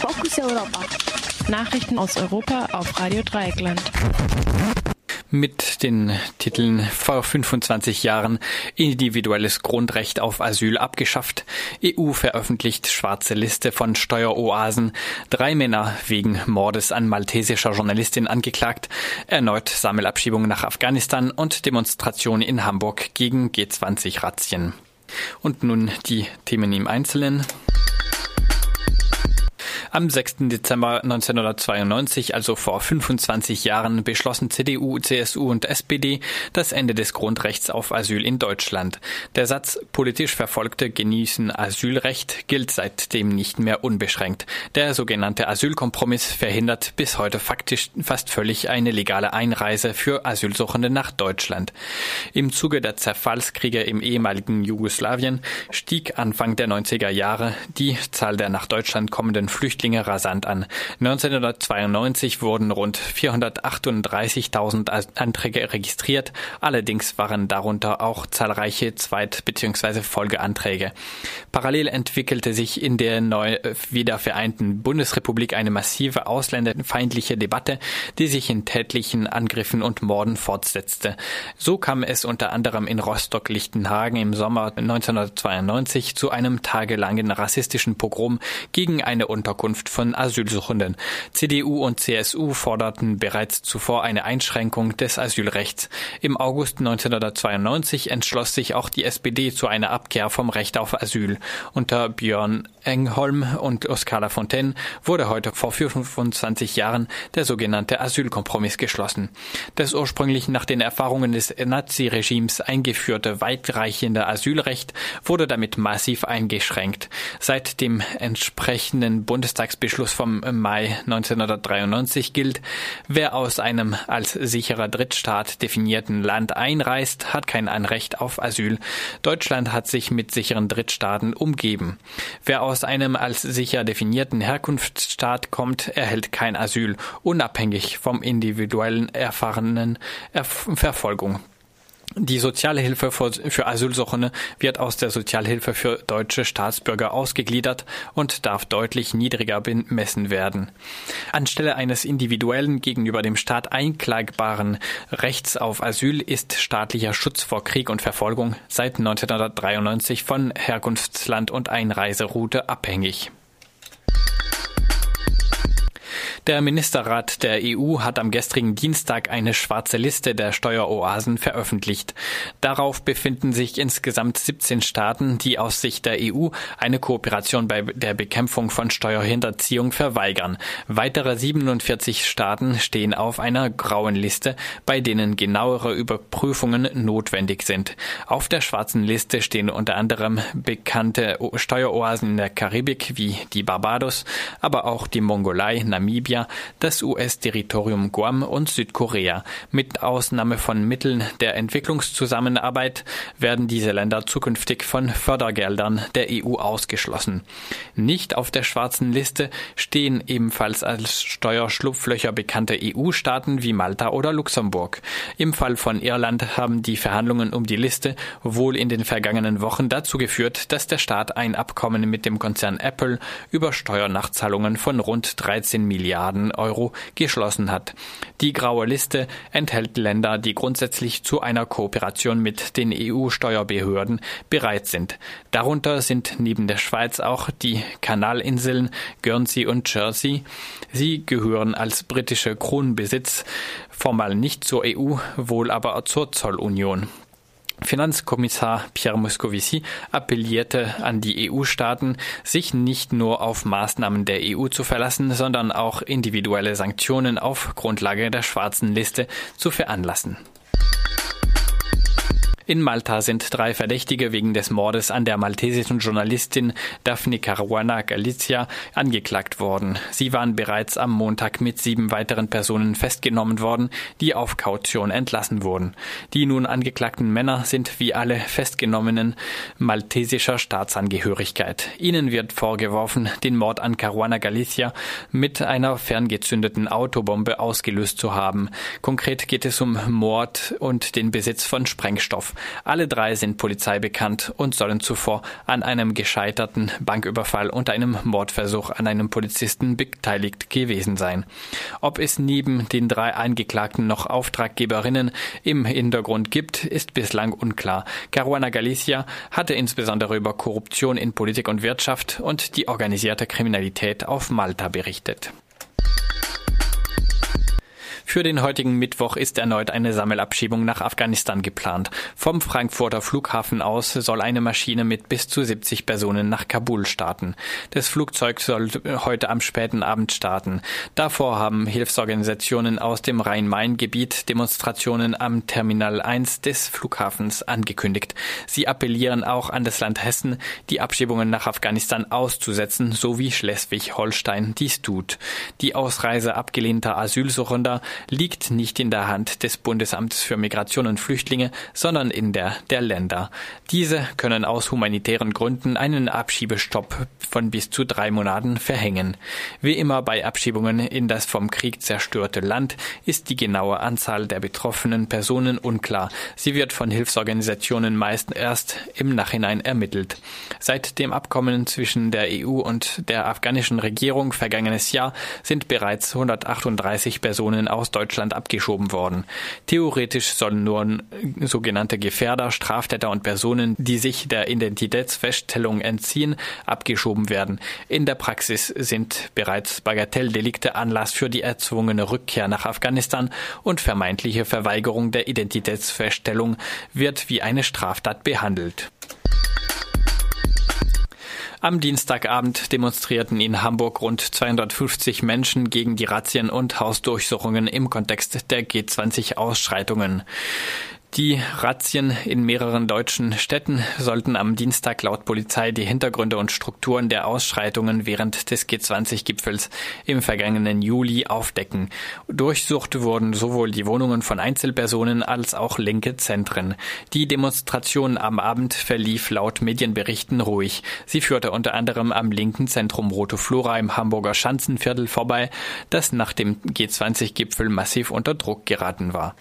Fokus Europa. Nachrichten aus Europa auf Radio Dreieckland mit den Titeln vor 25 Jahren individuelles Grundrecht auf Asyl abgeschafft, EU veröffentlicht schwarze Liste von Steueroasen, drei Männer wegen Mordes an maltesischer Journalistin angeklagt, erneut Sammelabschiebung nach Afghanistan und Demonstration in Hamburg gegen G20-Razzien. Und nun die Themen im Einzelnen. Am 6. Dezember 1992, also vor 25 Jahren, beschlossen CDU, CSU und SPD das Ende des Grundrechts auf Asyl in Deutschland. Der Satz politisch Verfolgte genießen Asylrecht gilt seitdem nicht mehr unbeschränkt. Der sogenannte Asylkompromiss verhindert bis heute faktisch fast völlig eine legale Einreise für Asylsuchende nach Deutschland. Im Zuge der Zerfallskriege im ehemaligen Jugoslawien stieg Anfang der 90er Jahre die Zahl der nach Deutschland kommenden Flüchtlinge Flüchtlinge rasant an. 1992 wurden rund 438.000 Anträge registriert. Allerdings waren darunter auch zahlreiche Zweit- bzw. Folgeanträge. Parallel entwickelte sich in der neu wiedervereinten Bundesrepublik eine massive ausländerfeindliche Debatte, die sich in tätlichen Angriffen und Morden fortsetzte. So kam es unter anderem in Rostock-Lichtenhagen im Sommer 1992 zu einem tagelangen rassistischen Pogrom gegen eine Unterkunft Unterkunft von Asylsuchenden. CDU und CSU forderten bereits zuvor eine Einschränkung des Asylrechts. Im August 1992 entschloss sich auch die SPD zu einer Abkehr vom Recht auf Asyl. Unter Björn Engholm und Oskar Lafontaine wurde heute vor 25 Jahren der sogenannte Asylkompromiss geschlossen. Das ursprünglich nach den Erfahrungen des Naziregimes eingeführte weitreichende Asylrecht wurde damit massiv eingeschränkt. Seit dem entsprechenden Bundestag Bundestagsbeschluss vom Mai 1993 gilt, wer aus einem als sicherer Drittstaat definierten Land einreist, hat kein Anrecht auf Asyl. Deutschland hat sich mit sicheren Drittstaaten umgeben. Wer aus einem als sicher definierten Herkunftsstaat kommt, erhält kein Asyl, unabhängig vom individuellen erfahrenen Verfolgung. Die Sozialhilfe für Asylsuchende wird aus der Sozialhilfe für deutsche Staatsbürger ausgegliedert und darf deutlich niedriger bemessen werden. Anstelle eines individuellen gegenüber dem Staat einklagbaren Rechts auf Asyl ist staatlicher Schutz vor Krieg und Verfolgung seit 1993 von Herkunftsland und Einreiseroute abhängig. Der Ministerrat der EU hat am gestrigen Dienstag eine schwarze Liste der Steueroasen veröffentlicht. Darauf befinden sich insgesamt 17 Staaten, die aus Sicht der EU eine Kooperation bei der Bekämpfung von Steuerhinterziehung verweigern. Weitere 47 Staaten stehen auf einer grauen Liste, bei denen genauere Überprüfungen notwendig sind. Auf der schwarzen Liste stehen unter anderem bekannte Steueroasen in der Karibik wie die Barbados, aber auch die Mongolei, Namibia, Namibia, das US-Territorium Guam und Südkorea. Mit Ausnahme von Mitteln der Entwicklungszusammenarbeit werden diese Länder zukünftig von Fördergeldern der EU ausgeschlossen. Nicht auf der schwarzen Liste stehen ebenfalls als Steuerschlupflöcher bekannte EU-Staaten wie Malta oder Luxemburg. Im Fall von Irland haben die Verhandlungen um die Liste wohl in den vergangenen Wochen dazu geführt, dass der Staat ein Abkommen mit dem Konzern Apple über Steuernachzahlungen von rund 13 Milliarden Milliarden Euro geschlossen hat. Die graue Liste enthält Länder, die grundsätzlich zu einer Kooperation mit den EU-Steuerbehörden bereit sind. Darunter sind neben der Schweiz auch die Kanalinseln Guernsey und Jersey. Sie gehören als britische Kronbesitz formal nicht zur EU, wohl aber zur Zollunion. Finanzkommissar Pierre Moscovici appellierte an die EU-Staaten, sich nicht nur auf Maßnahmen der EU zu verlassen, sondern auch individuelle Sanktionen auf Grundlage der schwarzen Liste zu veranlassen. In Malta sind drei Verdächtige wegen des Mordes an der maltesischen Journalistin Daphne Caruana Galizia angeklagt worden. Sie waren bereits am Montag mit sieben weiteren Personen festgenommen worden, die auf Kaution entlassen wurden. Die nun angeklagten Männer sind wie alle Festgenommenen maltesischer Staatsangehörigkeit. Ihnen wird vorgeworfen, den Mord an Caruana Galizia mit einer ferngezündeten Autobombe ausgelöst zu haben. Konkret geht es um Mord und den Besitz von Sprengstoff. Alle drei sind Polizei bekannt und sollen zuvor an einem gescheiterten Banküberfall und einem Mordversuch an einem Polizisten beteiligt gewesen sein. Ob es neben den drei Angeklagten noch Auftraggeberinnen im Hintergrund gibt, ist bislang unklar. Caruana Galicia hatte insbesondere über Korruption in Politik und Wirtschaft und die organisierte Kriminalität auf Malta berichtet. Für den heutigen Mittwoch ist erneut eine Sammelabschiebung nach Afghanistan geplant. Vom Frankfurter Flughafen aus soll eine Maschine mit bis zu 70 Personen nach Kabul starten. Das Flugzeug soll heute am späten Abend starten. Davor haben Hilfsorganisationen aus dem Rhein-Main-Gebiet Demonstrationen am Terminal 1 des Flughafens angekündigt. Sie appellieren auch an das Land Hessen, die Abschiebungen nach Afghanistan auszusetzen, so wie Schleswig-Holstein dies tut. Die Ausreise abgelehnter Asylsuchender liegt nicht in der Hand des Bundesamts für Migration und Flüchtlinge, sondern in der der Länder. Diese können aus humanitären Gründen einen Abschiebestopp von bis zu drei Monaten verhängen. Wie immer bei Abschiebungen in das vom Krieg zerstörte Land ist die genaue Anzahl der betroffenen Personen unklar. Sie wird von Hilfsorganisationen meist erst im Nachhinein ermittelt. Seit dem Abkommen zwischen der EU und der afghanischen Regierung vergangenes Jahr sind bereits 138 Personen Deutschland abgeschoben worden. Theoretisch sollen nur sogenannte Gefährder, Straftäter und Personen, die sich der Identitätsfeststellung entziehen, abgeschoben werden. In der Praxis sind bereits Bagatelldelikte Anlass für die erzwungene Rückkehr nach Afghanistan und vermeintliche Verweigerung der Identitätsfeststellung wird wie eine Straftat behandelt. Am Dienstagabend demonstrierten in Hamburg rund 250 Menschen gegen die Razzien und Hausdurchsuchungen im Kontext der G20-Ausschreitungen. Die Razzien in mehreren deutschen Städten sollten am Dienstag laut Polizei die Hintergründe und Strukturen der Ausschreitungen während des G20-Gipfels im vergangenen Juli aufdecken. Durchsucht wurden sowohl die Wohnungen von Einzelpersonen als auch linke Zentren. Die Demonstration am Abend verlief laut Medienberichten ruhig. Sie führte unter anderem am linken Zentrum Rote Flora im Hamburger Schanzenviertel vorbei, das nach dem G20-Gipfel massiv unter Druck geraten war.